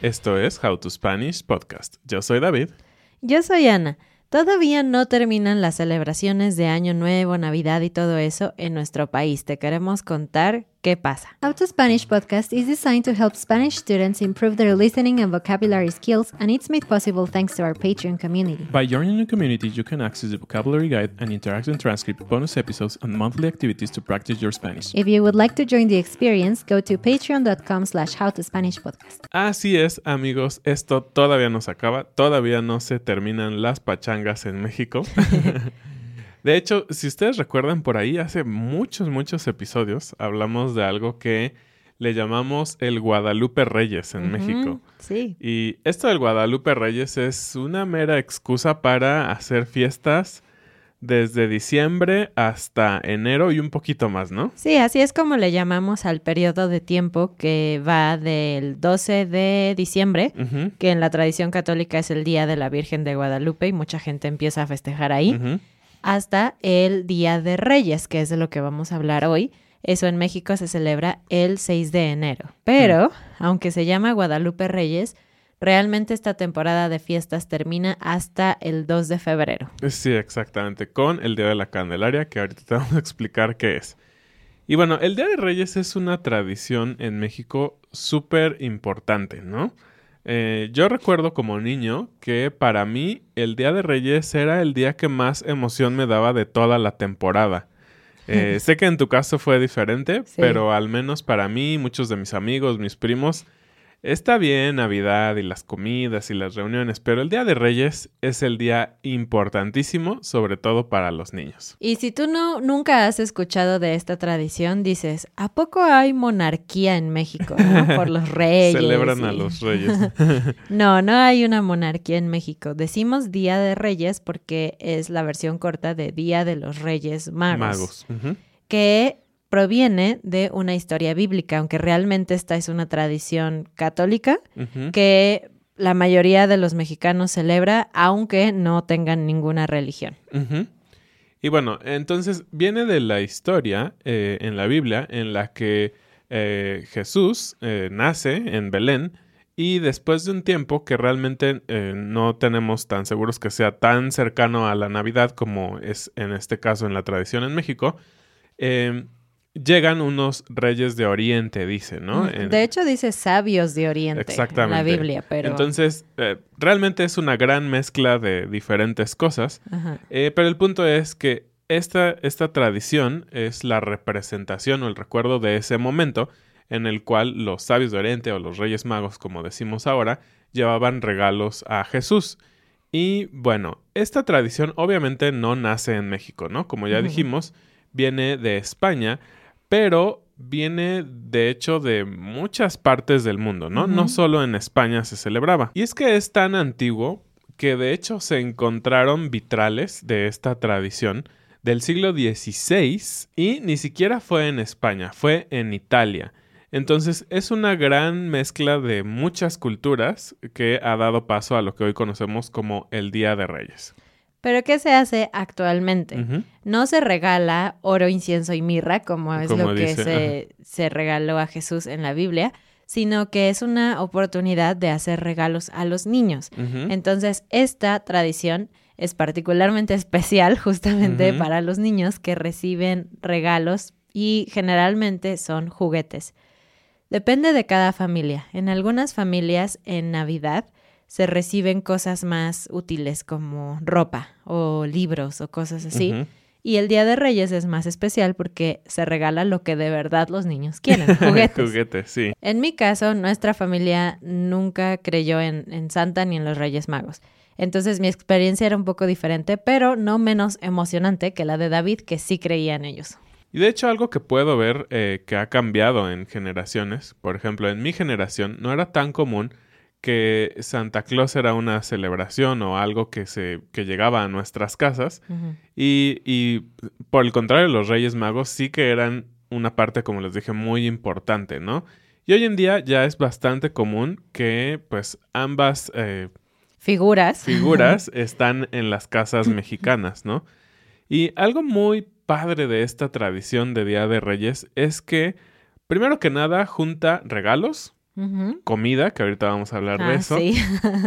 Esto es How to Spanish Podcast. Yo soy David. Yo soy Ana. Todavía no terminan las celebraciones de Año Nuevo, Navidad y todo eso en nuestro país. Te queremos contar qué pasa. How to Spanish podcast is designed to help Spanish students improve their listening and vocabulary skills, and it's made possible thanks to our Patreon community. By joining the community, you can access the vocabulary guide and interactive transcript, bonus episodes, and monthly activities to practice your Spanish. If you would like to join the experience, go to patreon.com slash howtospanishpodcast. Así es, amigos, esto todavía no se acaba, todavía no se terminan las pachangas en México. De hecho, si ustedes recuerdan por ahí, hace muchos, muchos episodios hablamos de algo que le llamamos el Guadalupe Reyes en México. Sí. Y esto del Guadalupe Reyes es una mera excusa para hacer fiestas desde diciembre hasta enero y un poquito más, ¿no? Sí, así es como le llamamos al periodo de tiempo que va del 12 de diciembre, que en la tradición católica es el Día de la Virgen de Guadalupe y mucha gente empieza a festejar ahí. Hasta el Día de Reyes, que es de lo que vamos a hablar hoy. Eso en México se celebra el 6 de enero. Pero, aunque se llama Guadalupe Reyes, realmente esta temporada de fiestas termina hasta el 2 de febrero. Sí, exactamente, con el Día de la Candelaria, que ahorita te vamos a explicar qué es. Y bueno, el Día de Reyes es una tradición en México súper importante, ¿no? Eh, yo recuerdo como niño que para mí el Día de Reyes era el día que más emoción me daba de toda la temporada. Eh, sé que en tu caso fue diferente, Sí. pero al menos para mí, muchos de mis amigos, mis primos, está bien Navidad y las comidas y las reuniones, pero el Día de Reyes es el día importantísimo, sobre todo para los niños. Y si tú no nunca has escuchado de esta tradición, dices, ¿a poco hay monarquía en México? no? Por los reyes. Celebran a los reyes. No, no hay una monarquía en México. Decimos Día de Reyes porque es la versión corta de Día de los Reyes Magos, Magos. Que proviene de una historia bíblica, aunque realmente esta es una tradición católica que la mayoría de los mexicanos celebra, aunque no tengan ninguna religión. Y bueno, entonces viene de la historia eh, en la Biblia en la que eh, Jesús eh, nace en Belén y después de un tiempo que realmente no tenemos tan seguros que sea tan cercano a la Navidad como es en este caso en la tradición en México, eh, llegan unos reyes de Oriente, dice, ¿no? En- De hecho, dice sabios de Oriente Exactamente. en la Biblia, pero... Entonces, eh, realmente es una gran mezcla de diferentes cosas. Ajá. Eh, pero el punto es que esta, esta tradición es la representación o el recuerdo de ese momento en el cual los sabios de Oriente o los Reyes Magos, como decimos ahora, llevaban regalos a Jesús. Y bueno, esta tradición obviamente no nace en México, ¿no? Como ya dijimos, viene de España, pero viene de hecho de muchas partes del mundo, ¿no? No solo en España se celebraba. Y es que es tan antiguo que de hecho se encontraron vitrales de esta tradición del siglo XVI y ni siquiera fue en España, fue en Italia. Entonces es una gran mezcla de muchas culturas que ha dado paso a lo que hoy conocemos como el Día de Reyes. Pero ¿qué se hace actualmente? No se regala oro, incienso y mirra, como es Como lo que se, se regaló a Jesús en la Biblia, sino que es una oportunidad de hacer regalos a los niños. Entonces, esta tradición es particularmente especial justamente para los niños que reciben regalos y generalmente son juguetes. Depende de cada familia. En algunas familias en Navidad se reciben cosas más útiles como ropa o libros o cosas así. Y el Día de Reyes es más especial porque se regala lo que de verdad los niños quieren, juguetes. Juguetes, sí. En mi caso, nuestra familia nunca creyó en, en Santa ni en los Reyes Magos. Entonces mi experiencia era un poco diferente, pero no menos emocionante que la de David, que sí creía en ellos. Y de hecho algo que puedo ver eh, que ha cambiado en generaciones, por ejemplo, en mi generación no era tan común que Santa Claus era una celebración o algo que se que llegaba a nuestras casas y, y por el contrario los Reyes Magos sí que eran una parte como les dije muy importante, ¿no? Y hoy en día ya es bastante común que pues ambas eh, Figuras. figuras están en las casas mexicanas, ¿no? Y algo muy padre de esta tradición de Día de Reyes es que, primero que nada, junta regalos, Comida, que ahorita vamos a hablar de Ah, eso, sí.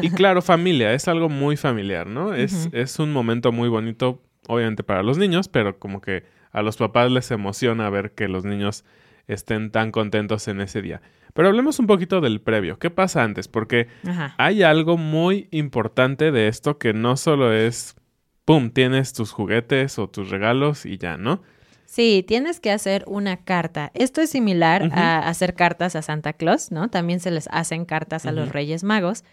y claro, familia, es algo muy familiar, ¿no? Es, es un momento muy bonito, obviamente para los niños, pero como que a los papás les emociona ver que los niños estén tan contentos en ese día. Pero hablemos un poquito del previo. ¿Qué pasa antes? Porque Ajá. hay algo muy importante de esto que no solo es, ¡pum!, tienes tus juguetes o tus regalos y ya, ¿no? Sí, tienes que hacer una carta. Esto es similar a hacer cartas a Santa Claus, ¿no? También se les hacen cartas a los. Reyes Magos,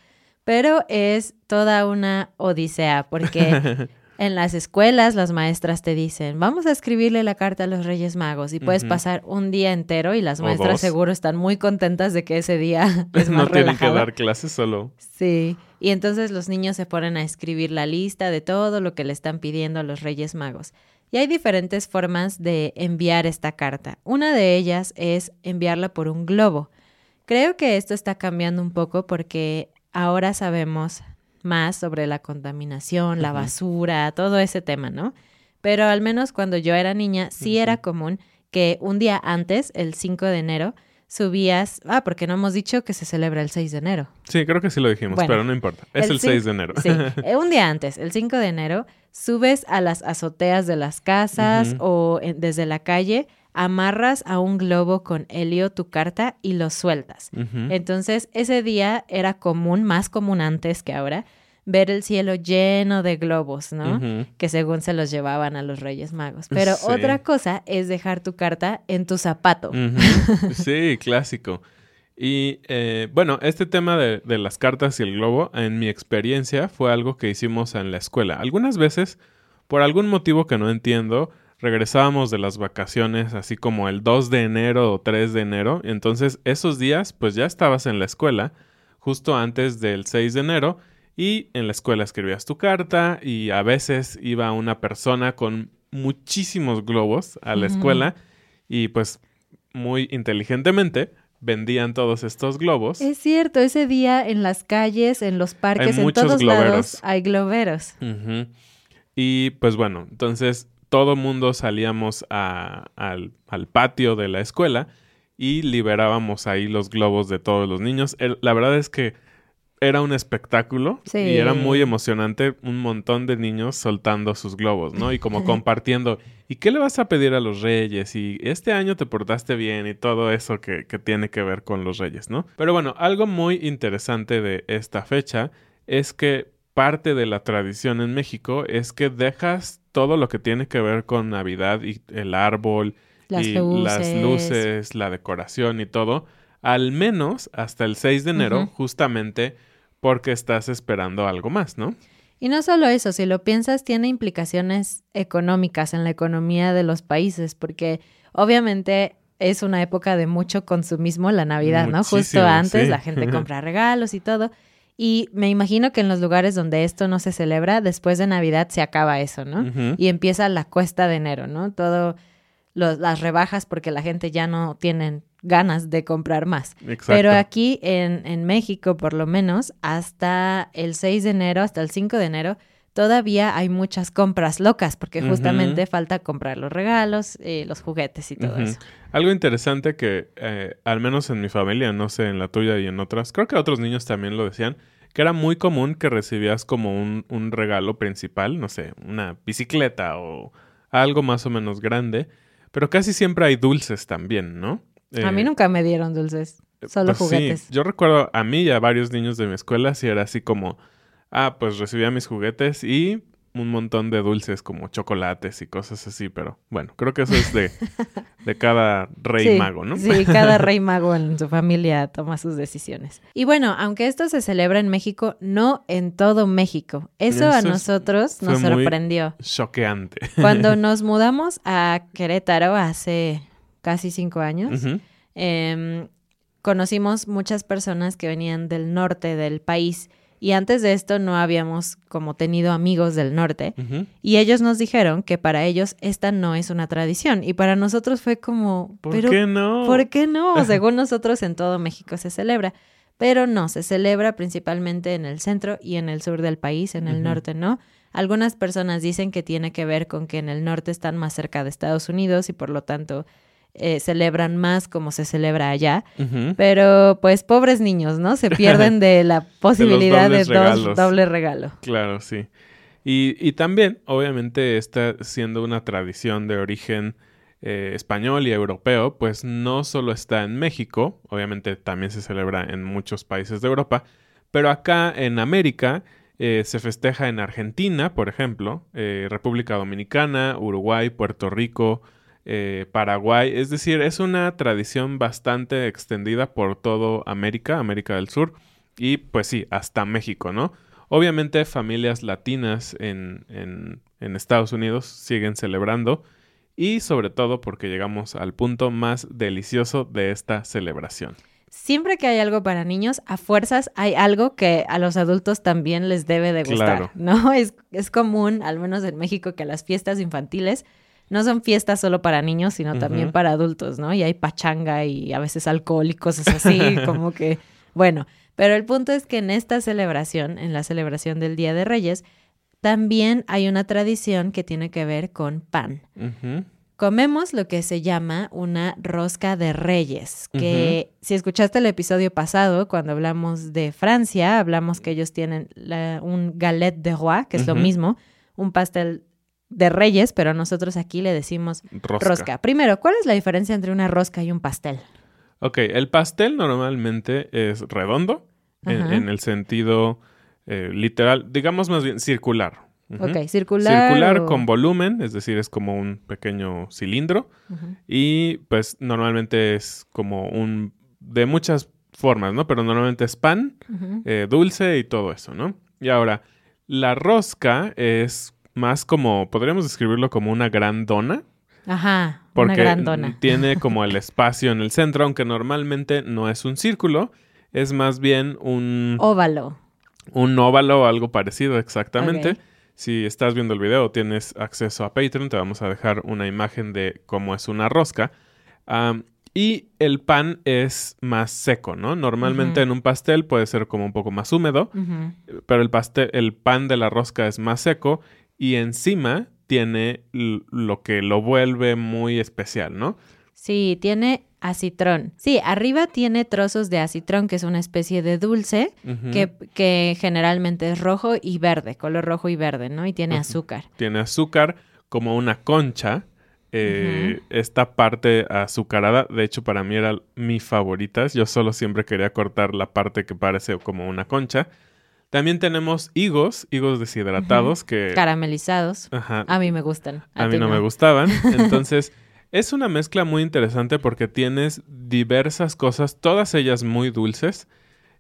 pero es toda una odisea porque en las escuelas las maestras te dicen, vamos a escribirle la carta a los Reyes Magos y puedes pasar un día entero y las O maestras dos. seguro están muy contentas de que ese día es más no tienen relajado. que dar clases solo. Sí, y entonces los niños se ponen a escribir la lista de todo lo que le están pidiendo a los Reyes Magos. Y hay diferentes formas de enviar esta carta. Una de ellas es enviarla por un globo. Creo que esto está cambiando un poco porque ahora sabemos más sobre la contaminación, la basura, todo ese tema, ¿no? Pero al menos cuando yo era niña, sí era común que un día antes, el 5 de enero, subías, ah, porque no hemos dicho que se celebra el 6 de enero. Sí, creo que sí lo dijimos, Bueno, pero no importa. Es el, cin- 6 de enero. Sí, eh, un día antes, el 5 de enero, subes a las azoteas de las casas o en- desde la calle, amarras a un globo con helio tu carta y lo sueltas. Entonces, ese día era común, más común antes que ahora, ver el cielo lleno de globos, ¿no? Que según se los llevaban a los Reyes Magos. Pero Sí. otra cosa es dejar tu carta en tu zapato. Sí, clásico. Y eh, bueno, este tema de, de las cartas y el globo, en mi experiencia, fue algo que hicimos en la escuela. Algunas veces, por algún motivo que no entiendo, regresábamos de las vacaciones así como el 2 de enero o 3 de enero. Entonces, esos días, pues ya estabas en la escuela, justo antes del 6 de enero, y en la escuela escribías tu carta y a veces iba una persona con muchísimos globos a la escuela y pues muy inteligentemente vendían todos estos globos. Es cierto, ese día en las calles, en los parques, en todos globeros. lados hay globeros. Y pues bueno, entonces todo mundo salíamos a- al, al patio de la escuela y liberábamos ahí los globos de todos los niños. El- la verdad es que era un espectáculo Sí. y era muy emocionante un montón de niños soltando sus globos, ¿no? Y como compartiendo, ¿y qué le vas a pedir a los reyes? Y este año te portaste bien y todo eso que, que tiene que ver con los reyes, ¿no? Pero bueno, algo muy interesante de esta fecha es que parte de la tradición en México es que dejas todo lo que tiene que ver con Navidad y el árbol Las y las luces. luces, la decoración y todo, al menos hasta el 6 de enero, justamente porque estás esperando algo más, ¿no? Y no solo eso, si lo piensas, tiene implicaciones económicas en la economía de los países, porque obviamente es una época de mucho consumismo la Navidad, ¿no? Justo antes sí. la gente compra regalos y todo. Y me imagino que en los lugares donde esto no se celebra, después de Navidad se acaba eso, ¿no? Y empieza la cuesta de enero, ¿no? Todo los- las rebajas porque la gente ya no tiene ganas de comprar más. Exacto. Pero aquí en, en México, por lo menos, hasta el 6 de enero, hasta el 5 de enero, todavía hay muchas compras locas porque justamente falta comprar los regalos, eh, los juguetes y todo eso. Algo interesante que, eh, al menos en mi familia, no sé, en la tuya y en otras, creo que otros niños también lo decían, que era muy común que recibías como un, un regalo principal, no sé, una bicicleta o algo más o menos grande, pero casi siempre hay dulces también, ¿no? A mí Eh, nunca me dieron dulces, solo pues sí, juguetes. yo recuerdo a mí y a varios niños de mi escuela, sí era así como, ah, pues recibía mis juguetes y un montón de dulces como chocolates y cosas así, pero bueno, creo que eso es de, de cada rey Sí, mago, ¿no? Sí, cada rey mago en su familia toma sus decisiones. Y bueno, aunque esto se celebra en México, no en todo México. Eso, a Eso es- nosotros nos sorprendió. Choqueante. Cuando nos mudamos a Querétaro hace casi cinco años, em, conocimos muchas personas que venían del norte del país y antes de esto no habíamos como tenido amigos del norte y ellos nos dijeron que para ellos esta no es una tradición y para nosotros fue como, ¿Por pero qué no? ¿por qué no? Según nosotros en todo México se celebra, pero no, se celebra principalmente en el centro y en el sur del país, en el norte no. Algunas personas dicen que tiene que ver con que en el norte están más cerca de Estados Unidos y por lo tanto eh, celebran más como se celebra allá. Pero pues pobres niños, ¿no? Se pierden de la posibilidad de, dos doble regalo. Claro, sí. Y, y también, obviamente, está siendo una tradición de origen eh, español y europeo, pues no solo está en México, obviamente también se celebra en muchos países de Europa, pero acá en América eh, se festeja en Argentina, por ejemplo, eh, República Dominicana, Uruguay, Puerto Rico, eh, Paraguay, es decir, es una tradición bastante extendida por todo América, América del Sur, y pues sí, hasta México, ¿no? Obviamente familias latinas en, en- en Estados Unidos siguen celebrando y sobre todo porque llegamos al punto más delicioso de esta celebración. Siempre que hay algo para niños, a fuerzas hay algo que a los adultos también les debe de gustar, Claro. ¿no? Es, es común, al menos en México, que las fiestas infantiles no son fiestas solo para niños, sino también para adultos, ¿no? Y hay pachanga y a veces alcohol y cosas así, como que, bueno, pero el punto es que en esta celebración, en la celebración del Día de Reyes, también hay una tradición que tiene que ver con pan. Comemos lo que se llama una rosca de reyes, que si escuchaste el episodio pasado, cuando hablamos de Francia, hablamos que ellos tienen la- un galette de roi, que es lo mismo, un pastel de reyes, pero nosotros aquí le decimos Rosca. rosca. Primero, ¿cuál es la diferencia entre una rosca y un pastel? Ok, el pastel normalmente es redondo en, Ajá. en el sentido eh, literal, digamos más bien circular. Ujú. Ok, circular. Circular o- con volumen, es decir, es como un pequeño cilindro y pues normalmente es como un de muchas formas, ¿no? Pero normalmente es pan, eh, dulce y todo eso, ¿no? Y ahora, la rosca es más como, podríamos describirlo como una gran dona, Ajá, porque una gran dona. tiene como el espacio en el centro, aunque normalmente no es un círculo, es más bien un, Óvalo. un óvalo o algo parecido exactamente. Si estás viendo el video tienes acceso a Patreon, te vamos a dejar una imagen de cómo es una rosca. Y el pan es más seco, ¿no? Normalmente en un pastel puede ser como un poco más húmedo, pero el pastel, el pan de la rosca es más seco y encima tiene lo que lo vuelve muy especial, ¿no? Sí, tiene acitrón. Sí, arriba tiene trozos de acitrón, que es una especie de dulce que, que generalmente es rojo y verde, color rojo y verde, ¿no? Y tiene azúcar. Tiene azúcar como una concha. eh, Esta parte azucarada, de hecho, para mí era mi favorita. Yo solo siempre quería cortar la parte que parece como una concha. También tenemos higos, higos deshidratados que Caramelizados. ajá, A mí me gustan. a mí no, me gustaban. Entonces, es una mezcla muy interesante porque tienes diversas cosas, todas ellas muy dulces,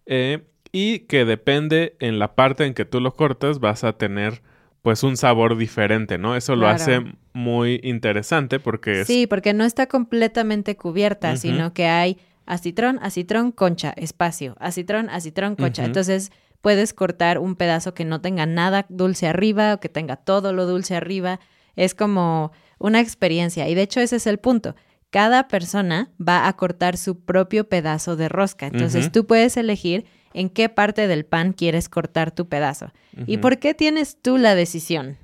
eh, y que depende en la parte en que tú lo cortas, vas a tener pues un sabor diferente, ¿no? Eso lo Claro. hace muy interesante porque es... Sí, porque no está completamente cubierta, sino que hay acitrón, acitrón, concha, espacio, acitrón, acitrón, concha. Entonces, puedes cortar un pedazo que no tenga nada dulce arriba o que tenga todo lo dulce arriba. Es como una experiencia y de hecho ese es el punto. Cada persona va a cortar su propio pedazo de rosca. Entonces tú puedes elegir en qué parte del pan quieres cortar tu pedazo. ¿Y por qué tienes tú la decisión?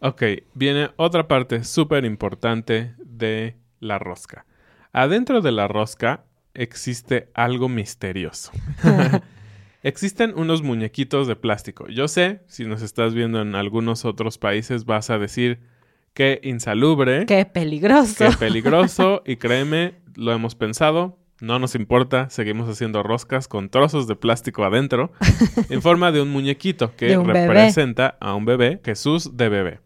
Ok, viene otra parte súper importante de la rosca. Adentro de la rosca existe algo misterioso. Existen unos muñequitos de plástico. Yo sé, si nos estás viendo en algunos otros países, vas a decir que insalubre, ¡Qué peligroso! que peligroso, y créeme, lo hemos pensado, no nos importa, seguimos haciendo roscas con trozos de plástico adentro, en forma de un muñequito que bebé. representa a un bebé, Jesús de bebé.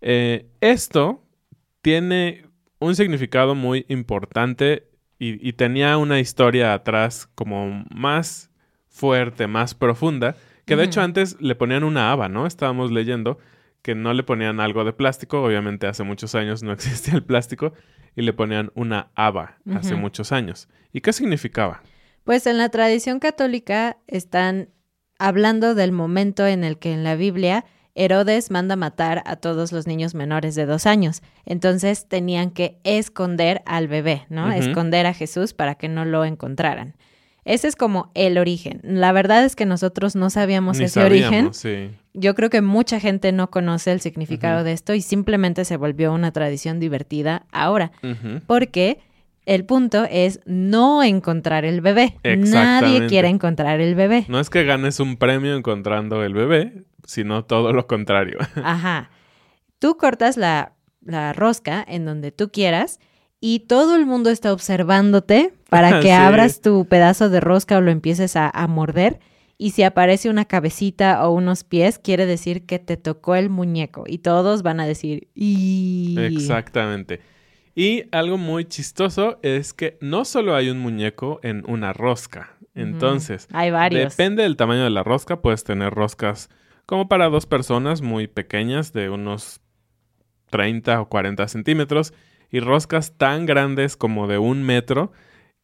Eh, esto tiene un significado muy importante y, y tenía una historia atrás como más fuerte, más profunda, que de hecho antes le ponían una haba, ¿no? Estábamos leyendo que no le ponían algo de plástico, obviamente hace muchos años no existía el plástico, y le ponían una haba hace muchos años. ¿Y qué significaba? Pues en la tradición católica están hablando del momento en el que en la Biblia Herodes manda matar a todos los niños menores de dos años. Entonces tenían que esconder al bebé, ¿no? Esconder a Jesús para que no lo encontraran. Ese es como el origen. La verdad es que nosotros no sabíamos Ni ese origen. sí. Yo creo que mucha gente no conoce el significado de esto y simplemente se volvió una tradición divertida ahora. Ujú. Porque el punto es no encontrar el bebé. Nadie quiere encontrar el bebé. No es que ganes un premio encontrando el bebé, sino todo lo contrario. Ajá. Tú cortas la, la rosca en donde tú quieras y todo el mundo está observándote para que Sí. abras tu pedazo de rosca o lo empieces a, a morder. Y si aparece una cabecita o unos pies, quiere decir que te tocó el muñeco. Y todos van a decir, y Exactamente. Y algo muy chistoso es que no solo hay un muñeco en una rosca. Entonces, Hay varios. depende del tamaño de la rosca. Puedes tener roscas como para dos personas muy pequeñas, de unos 30 o 40 centímetros, y roscas tan grandes como de un metro,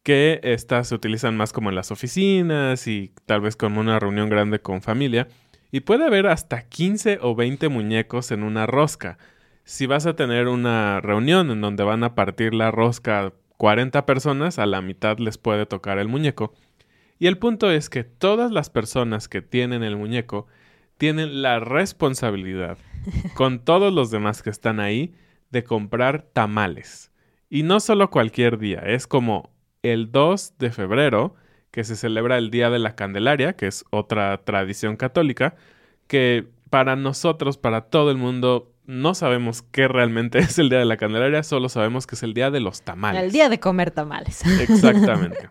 que estas se utilizan más como en las oficinas y tal vez como una reunión grande con familia. Y puede haber hasta 15 o 20 muñecos en una rosca. Si vas a tener una reunión en donde van a partir la rosca 40 personas, a la mitad les puede tocar el muñeco. Y el punto es que todas las personas que tienen el muñeco tienen la responsabilidad, con todos los demás que están ahí, de comprar tamales. Y no solo cualquier día, es como el 2 de febrero, que se celebra el Día de la Candelaria, que es otra tradición católica, que para nosotros, para todo el mundo, no sabemos qué realmente es el Día de la Candelaria, solo sabemos que es el Día de los Tamales. El día de comer tamales. Exactamente.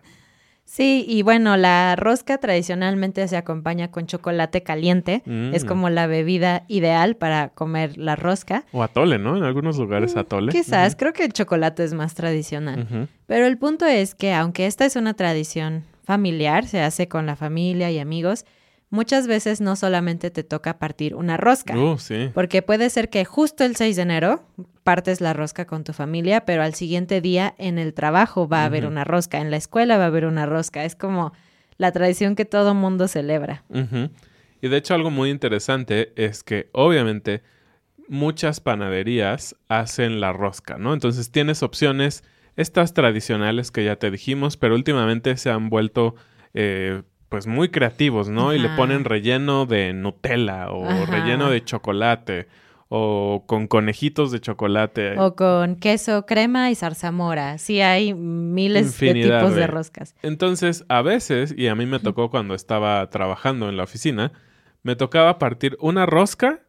Sí, y bueno, la rosca tradicionalmente se acompaña con chocolate caliente. Mm. Es como la bebida ideal para comer la rosca. O atole, ¿no? En algunos lugares atole. Quizás, creo que el chocolate es más tradicional. Pero el punto es que aunque esta es una tradición familiar, se hace con la familia y amigos, muchas veces no solamente te toca partir una rosca. Uh, sí. Porque puede ser que justo el 6 de enero partes la rosca con tu familia, pero al siguiente día en el trabajo va a haber una rosca, en la escuela va a haber una rosca. Es como la tradición que todo mundo celebra. Y de hecho algo muy interesante es que obviamente muchas panaderías hacen la rosca, ¿no? Entonces tienes opciones, estas tradicionales que ya te dijimos, pero últimamente se han vuelto eh, pues muy creativos, ¿no? Y le ponen relleno de Nutella o Ajá. relleno de chocolate o con conejitos de chocolate. O con queso, crema y zarzamora. Sí, hay miles de tipos de de- roscas. Entonces, a veces, y a mí me tocó cuando estaba trabajando en la oficina, me tocaba partir una rosca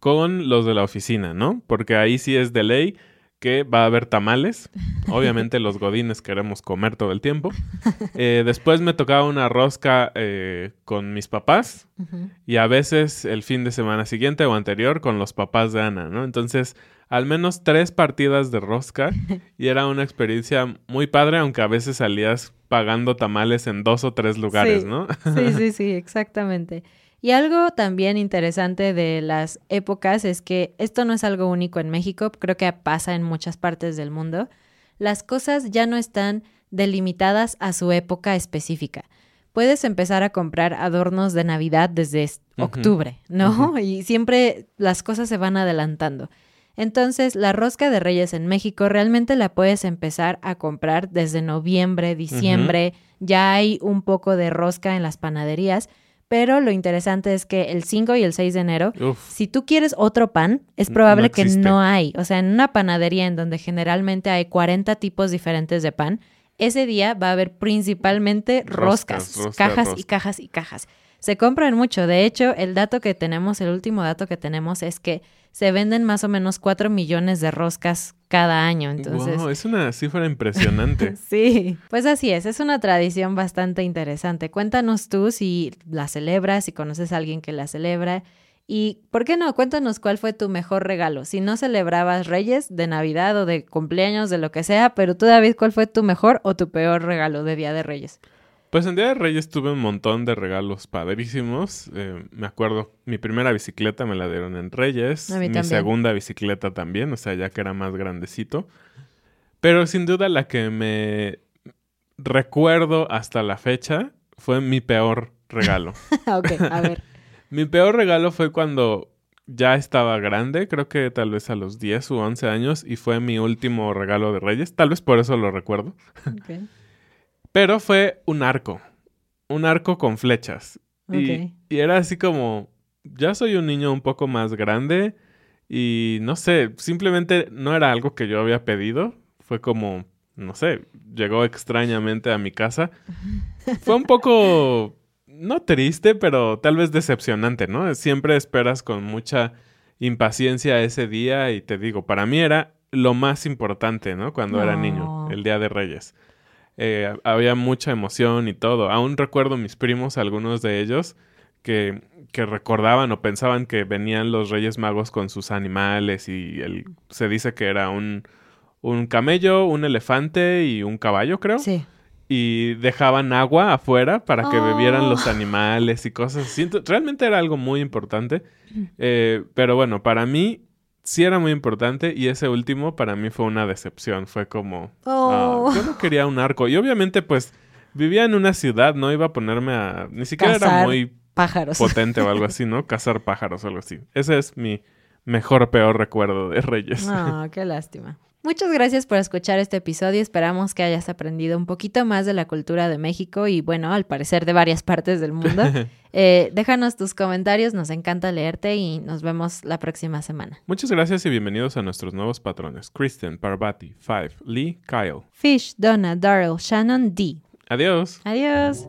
con los de la oficina, ¿no? Porque ahí sí es de ley que va a haber tamales. Obviamente los godines queremos comer todo el tiempo. Eh, después me tocaba una rosca eh, con mis papás y a veces el fin de semana siguiente o anterior con los papás de Ana, ¿no? Entonces, al menos tres partidas de rosca y era una experiencia muy padre, aunque a veces salías pagando tamales en dos o tres lugares, Sí. ¿no? Sí, sí, sí, exactamente. Y algo también interesante de las épocas es que esto no es algo único en México, creo que pasa en muchas partes del mundo. Las cosas ya no están delimitadas a su época específica. puedes empezar a comprar adornos de Navidad desde es- octubre, ¿no? Y siempre las cosas se van adelantando. Entonces, la rosca de Reyes en México realmente la puedes empezar a comprar desde noviembre, diciembre. Ya hay un poco de rosca en las panaderías, pero lo interesante es que el 5 y el 6 de enero, Uf. si tú quieres otro pan, es No probable que no hay. O sea, en una panadería en donde generalmente hay 40 tipos diferentes de pan, ese día va a haber principalmente roscas, cajas y cajas y cajas. Se compran mucho. De hecho, el dato que tenemos, el último dato que tenemos es que se venden más o menos 4 millones de roscas cada año. Entonces, Wow, es una cifra impresionante. Sí, pues así es, es una tradición bastante interesante. Cuéntanos tú si la celebras, si conoces a alguien que la celebra y, ¿por qué no? Cuéntanos cuál fue tu mejor regalo. Si no celebrabas Reyes de Navidad o de cumpleaños, de lo que sea, pero tú David, ¿cuál fue tu mejor o tu peor regalo de Día de Reyes? Pues en Día de Reyes tuve un montón de regalos padrísimos. Eh, me acuerdo, mi primera bicicleta me la dieron en Reyes. Mi también. segunda bicicleta también, o sea, ya que era más grandecito. Pero sin duda la que me recuerdo hasta la fecha fue mi peor regalo. ok, a ver. mi peor regalo fue cuando ya estaba grande, creo que tal vez a los 10 u 11 años, y fue mi último regalo de Reyes. Tal vez por eso lo recuerdo. Ok. Pero fue un arco. Un arco con flechas. Y, y era así como, ya soy un niño un poco más grande y no sé, simplemente no era algo que yo había pedido. Fue como, no sé, llegó extrañamente a mi casa. Fue un poco, no triste, pero tal vez decepcionante, ¿no? Siempre esperas con mucha impaciencia ese día y te digo, para mí era lo más importante, ¿no? Cuando era niño, el Día de Reyes. Eh, había mucha emoción y todo. Aún recuerdo mis primos, algunos de ellos, que, que recordaban o pensaban que venían los Reyes Magos con sus animales y el, se dice que era un, un camello, un elefante y un caballo, creo. Sí. Y dejaban agua afuera para que bebieran los Oh. animales y cosas así. Realmente era algo muy importante. Eh, pero bueno, para mí sí era muy importante y ese último para mí fue una decepción. Fue como, Oh. ah, yo no quería un arco. Y obviamente pues vivía en una ciudad, no iba a ponerme a... Ni siquiera era muy pájaros. potente o algo así, ¿no? Cazar pájaros o algo así. Ese es mi mejor, peor recuerdo de Reyes. Ah, qué lástima. Muchas gracias por escuchar este episodio. Esperamos que hayas aprendido un poquito más de la cultura de México y, bueno, al parecer de varias partes del mundo. Eh, déjanos tus comentarios, nos encanta leerte y nos vemos la próxima semana. Muchas gracias y bienvenidos a nuestros nuevos patrones. Kristen, Parvati, Five, Lee, Kyle. Fish, Donna, Daryl, Shannon, D. Adiós. Adiós.